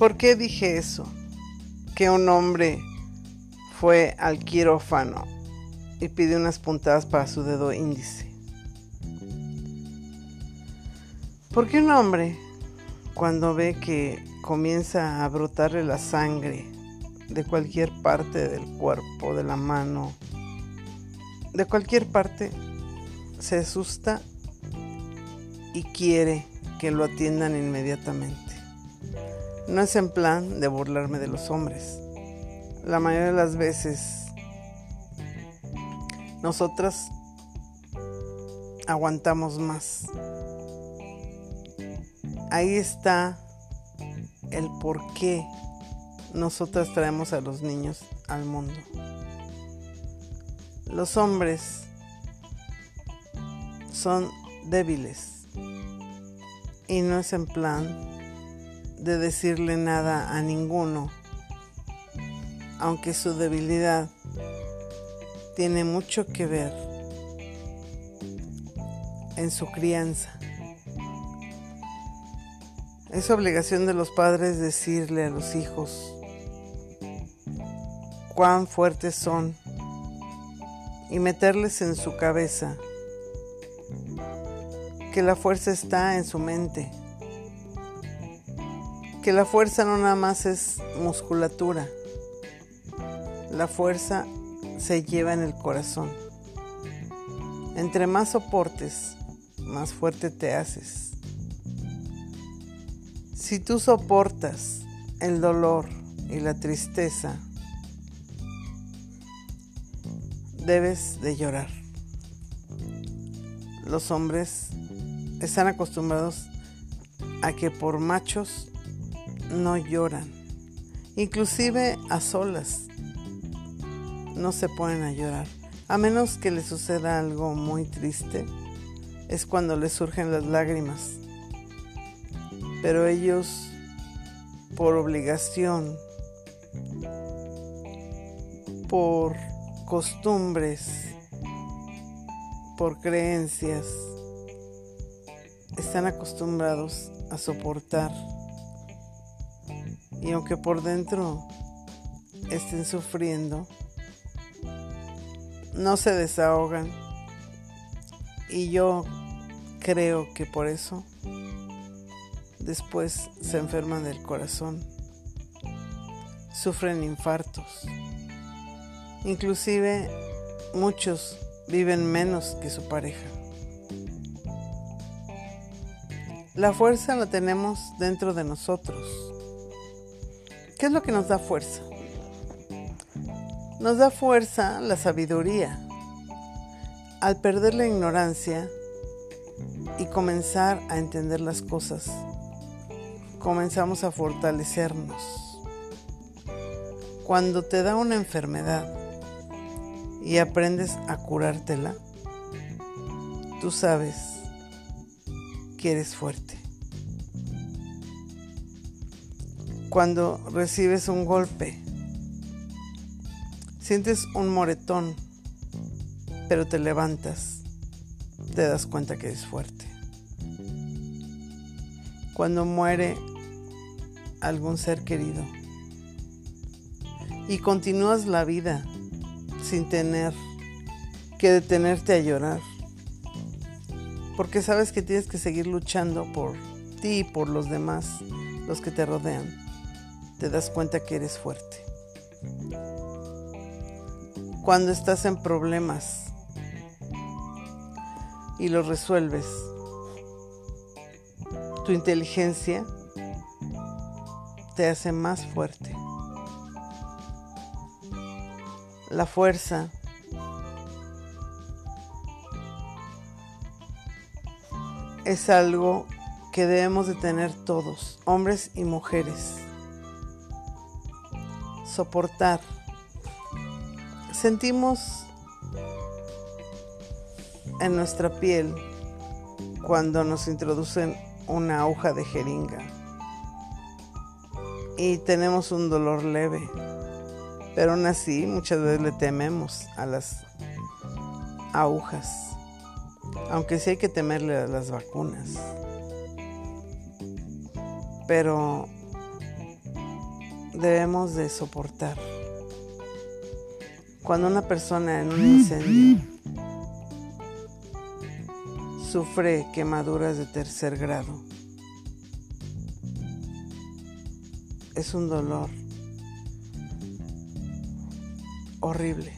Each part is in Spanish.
¿Por qué dije eso? Que un hombre fue al quirófano y pidió unas puntadas para su dedo índice. Porque un hombre, cuando ve que comienza a brotarle la sangre de cualquier parte del cuerpo, de la mano, de cualquier parte, se asusta y quiere que lo atiendan inmediatamente. No es en plan de burlarme de los hombres. La mayoría de las veces nosotras aguantamos más. Ahí está el por qué nosotras traemos a los niños al mundo. Los hombres son débiles y no es en plan de decirle nada a ninguno, aunque su debilidad tiene mucho que ver en su crianza. Es obligación de los padres decirle a los hijos cuán fuertes son y meterles en su cabeza que la fuerza está en su mente que la fuerza no nada más es musculatura, la fuerza se lleva en el corazón. Entre más soportes, más fuerte te haces. Si tú soportas el dolor y la tristeza, debes de llorar. Los hombres están acostumbrados a que por machos no lloran. Inclusive a solas no se ponen a llorar. A menos que les suceda algo muy triste, es cuando les surgen las lágrimas. Pero ellos, por obligación, por costumbres, por creencias, están acostumbrados a soportar y aunque por dentro estén sufriendo, no se desahogan. Y yo creo que por eso después se enferman del corazón, sufren infartos. Inclusive muchos viven menos que su pareja. La fuerza la tenemos dentro de nosotros ¿Qué es lo que nos da fuerza? Nos da fuerza la sabiduría. Al perder la ignorancia y comenzar a entender las cosas, comenzamos a fortalecernos. Cuando te da una enfermedad y aprendes a curártela, tú sabes que eres fuerte. Cuando recibes un golpe. Sientes un moretón, pero te levantas, te das cuenta que eres fuerte. Cuando muere algún ser querido y continúas la vida sin tener que detenerte a llorar, porque sabes que tienes que seguir luchando por ti y por los demás, los que te rodean te das cuenta que eres fuerte. Cuando estás en problemas y los resuelves, tu inteligencia te hace más fuerte. La fuerza es algo que debemos de tener todos, hombres y mujeres soportar. Sentimos en nuestra piel cuando nos introducen una aguja de jeringa y tenemos un dolor leve, pero aún así muchas veces le tememos a las agujas, aunque sí hay que temerle a las vacunas. Pero debemos de soportar. Cuando una persona en un incendio sufre quemaduras de tercer grado, es un dolor horrible.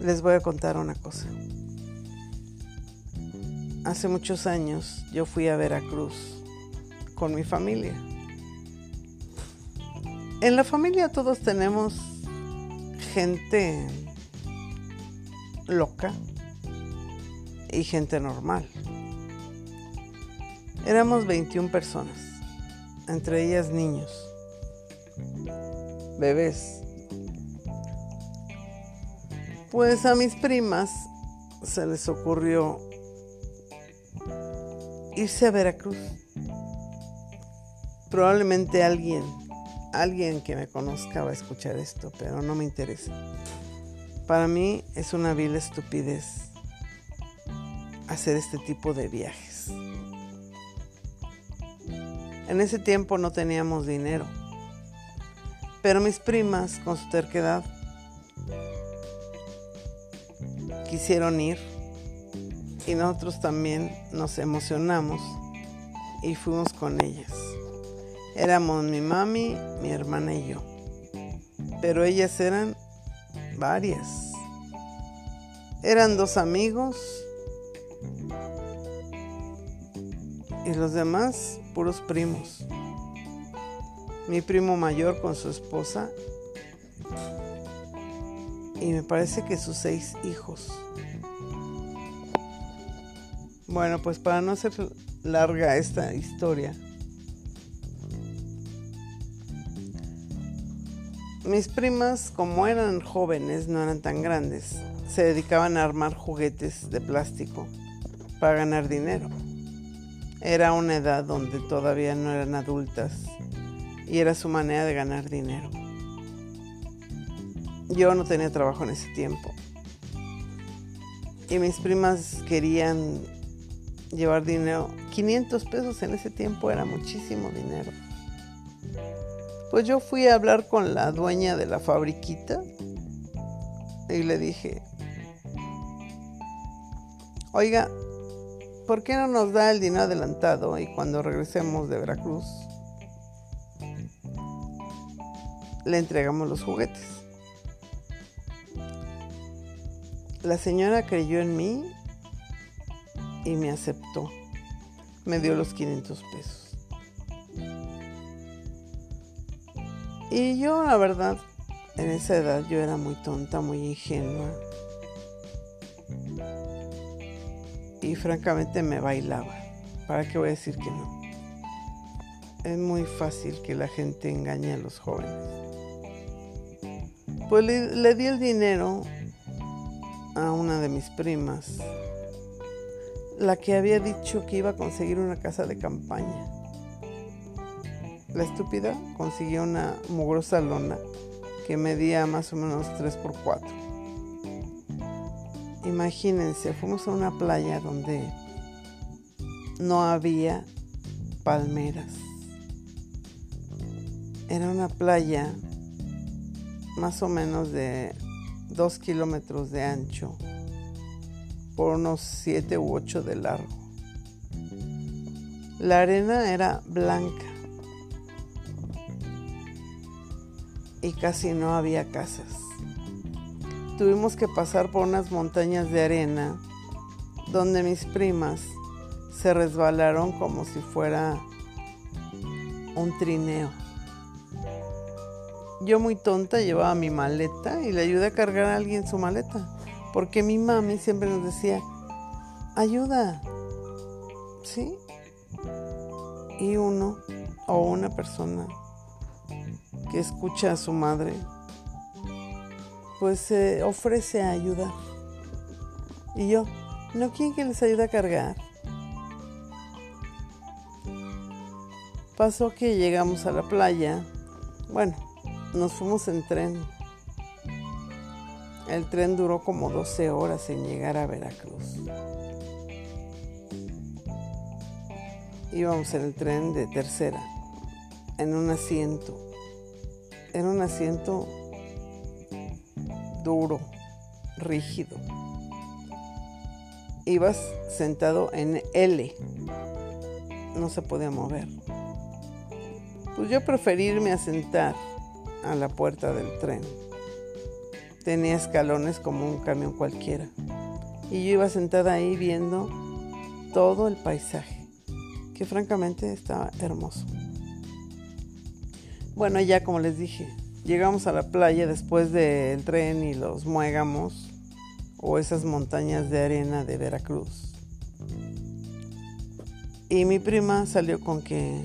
Les voy a contar una cosa. Hace muchos años yo fui a Veracruz con mi familia. En la familia todos tenemos gente loca y gente normal. Éramos 21 personas, entre ellas niños, bebés. Pues a mis primas se les ocurrió irse a Veracruz. Probablemente alguien alguien que me conozca va a escuchar esto, pero no me interesa. Para mí es una vil estupidez hacer este tipo de viajes. En ese tiempo no teníamos dinero, pero mis primas, con su terquedad, quisieron ir y nosotros también nos emocionamos y fuimos con ellas. Éramos mi mami, mi hermana y yo. Pero ellas eran varias. Eran dos amigos y los demás puros primos. Mi primo mayor con su esposa y me parece que sus seis hijos. Bueno, pues para no hacer larga esta historia, Mis primas, como eran jóvenes, no eran tan grandes, se dedicaban a armar juguetes de plástico para ganar dinero. Era una edad donde todavía no eran adultas y era su manera de ganar dinero. Yo no tenía trabajo en ese tiempo. Y mis primas querían llevar dinero. 500 pesos en ese tiempo era muchísimo dinero. Pues yo fui a hablar con la dueña de la fabriquita y le dije, oiga, ¿por qué no nos da el dinero adelantado y cuando regresemos de Veracruz le entregamos los juguetes? La señora creyó en mí y me aceptó. Me dio los 500 pesos. Y yo, la verdad, en esa edad yo era muy tonta, muy ingenua. Y francamente me bailaba. ¿Para qué voy a decir que no? Es muy fácil que la gente engañe a los jóvenes. Pues le, le di el dinero a una de mis primas, la que había dicho que iba a conseguir una casa de campaña. La estúpida consiguió una mugrosa lona que medía más o menos 3 por 4. Imagínense, fuimos a una playa donde no había palmeras. Era una playa más o menos de 2 kilómetros de ancho por unos 7 u 8 de largo. La arena era blanca y casi no había casas. Tuvimos que pasar por unas montañas de arena donde mis primas se resbalaron como si fuera un trineo. Yo muy tonta llevaba mi maleta y le ayudé a cargar a alguien su maleta, porque mi mami siempre nos decía, ayuda, ¿sí? Y uno o una persona escucha a su madre, pues se ofrece a ayudar. Y yo, ¿no quieren que les ayude a cargar? Pasó que llegamos a la playa. Bueno, nos fuimos en tren. El tren duró como 12 horas en llegar a Veracruz. Íbamos en el tren de tercera. en un asiento. Era un asiento duro, rígido. Ibas sentado en L. No se podía mover. Pues yo preferí irme a sentar a la puerta del tren. Tenía escalones como un camión cualquiera. Y yo iba sentada ahí viendo todo el paisaje, que francamente estaba hermoso. Bueno, ya como les dije, llegamos a la playa después del tren y los muégamos o esas montañas de arena de Veracruz. Y mi prima salió con que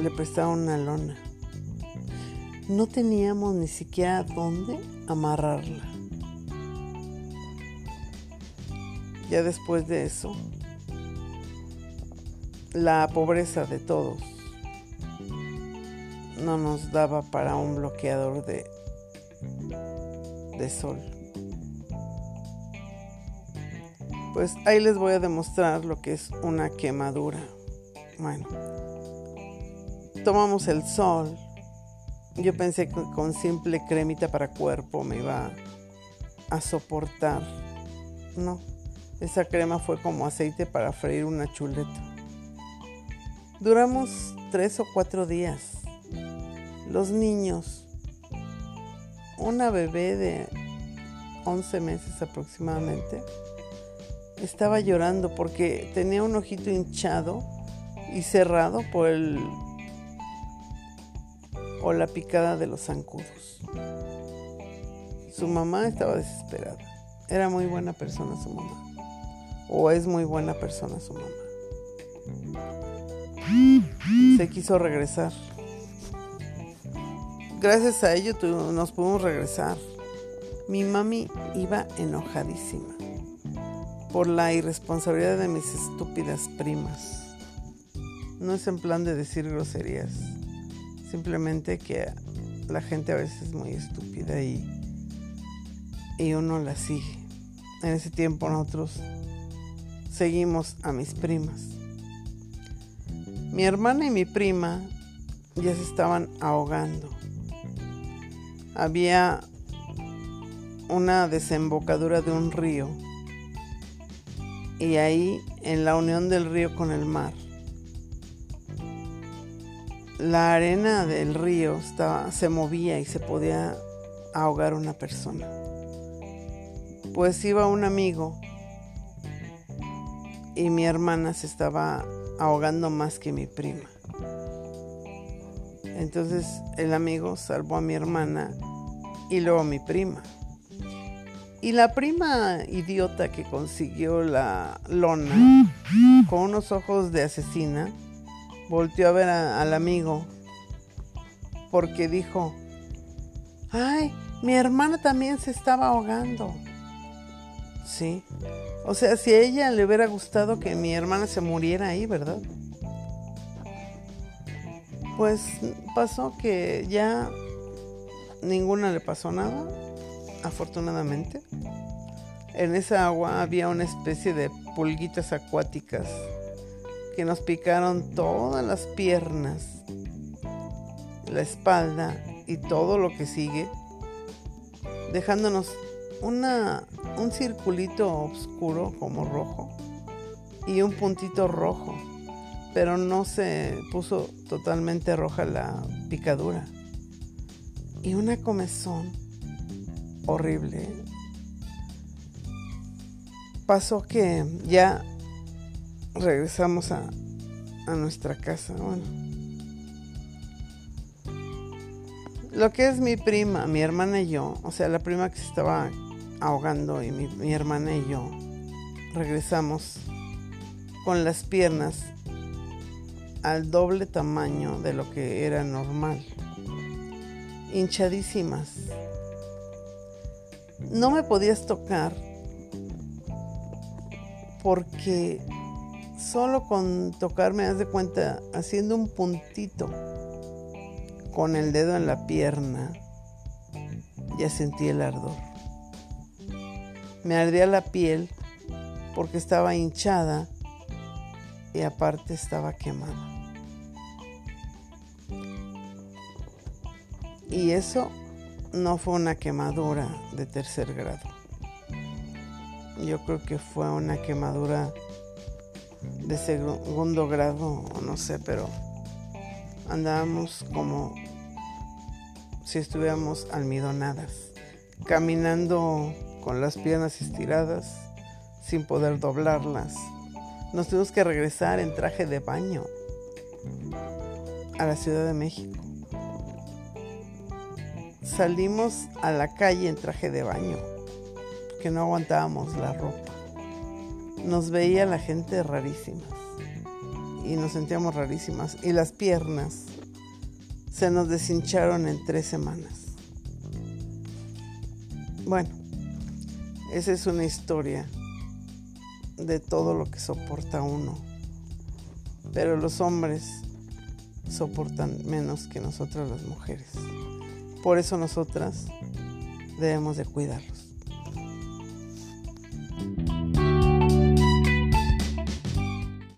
le prestaba una lona. No teníamos ni siquiera dónde amarrarla. Ya después de eso, la pobreza de todos no nos daba para un bloqueador de, de sol. Pues ahí les voy a demostrar lo que es una quemadura. Bueno, tomamos el sol. Yo pensé que con simple cremita para cuerpo me iba a soportar. No, esa crema fue como aceite para freír una chuleta. Duramos tres o cuatro días. Los niños, una bebé de 11 meses aproximadamente, estaba llorando porque tenía un ojito hinchado y cerrado por el o la picada de los zancudos. Su mamá estaba desesperada. Era muy buena persona su mamá. O es muy buena persona su mamá. Se quiso regresar. Gracias a ello nos pudimos regresar. Mi mami iba enojadísima por la irresponsabilidad de mis estúpidas primas. No es en plan de decir groserías, simplemente que la gente a veces es muy estúpida y, y uno la sigue. En ese tiempo nosotros seguimos a mis primas. Mi hermana y mi prima ya se estaban ahogando. Había una desembocadura de un río y ahí en la unión del río con el mar. La arena del río se movía y se podía ahogar una persona. Pues iba un amigo y mi hermana se estaba ahogando más que mi prima. Entonces el amigo salvó a mi hermana y luego a mi prima. Y la prima idiota que consiguió la lona con unos ojos de asesina volteó a ver al amigo porque dijo, ay, mi hermana también se estaba ahogando. Sí. O sea, si a ella le hubiera gustado que mi hermana se muriera ahí, ¿verdad? Pues pasó que ya ninguna le pasó nada afortunadamente. En esa agua había una especie de pulguitas acuáticas que nos picaron todas las piernas, la espalda y todo lo que sigue, dejándonos una, un circulito oscuro como rojo y un puntito rojo, pero no se puso totalmente roja la picadura. Y una comezón horrible. Pasó que ya regresamos a, a nuestra casa. Bueno, lo que es mi prima, mi hermana y yo, o sea, la prima que se estaba ahogando y mi, mi hermana y yo, regresamos con las piernas al doble tamaño de lo que era normal, hinchadísimas no me podías tocar porque solo con tocarme, haz de cuenta, haciendo un puntito con el dedo en la pierna, ya sentí el ardor. Me ardía la piel porque estaba hinchada y aparte estaba quemada. Y eso no fue una quemadura de tercer grado. Yo creo que fue una quemadura de segundo grado, no sé, pero andábamos como si estuviéramos almidonadas, caminando con las piernas estiradas, sin poder doblarlas. Nos tuvimos que regresar en traje de baño a la Ciudad de México. Salimos a la calle en traje de baño, que no aguantábamos la ropa. Nos veía la gente rarísimas y nos sentíamos rarísimas y las piernas se nos deshincharon en tres semanas. Bueno, esa es una historia de todo lo que soporta uno. Pero los hombres soportan menos que nosotras las mujeres. Por eso nosotras debemos de cuidarlos.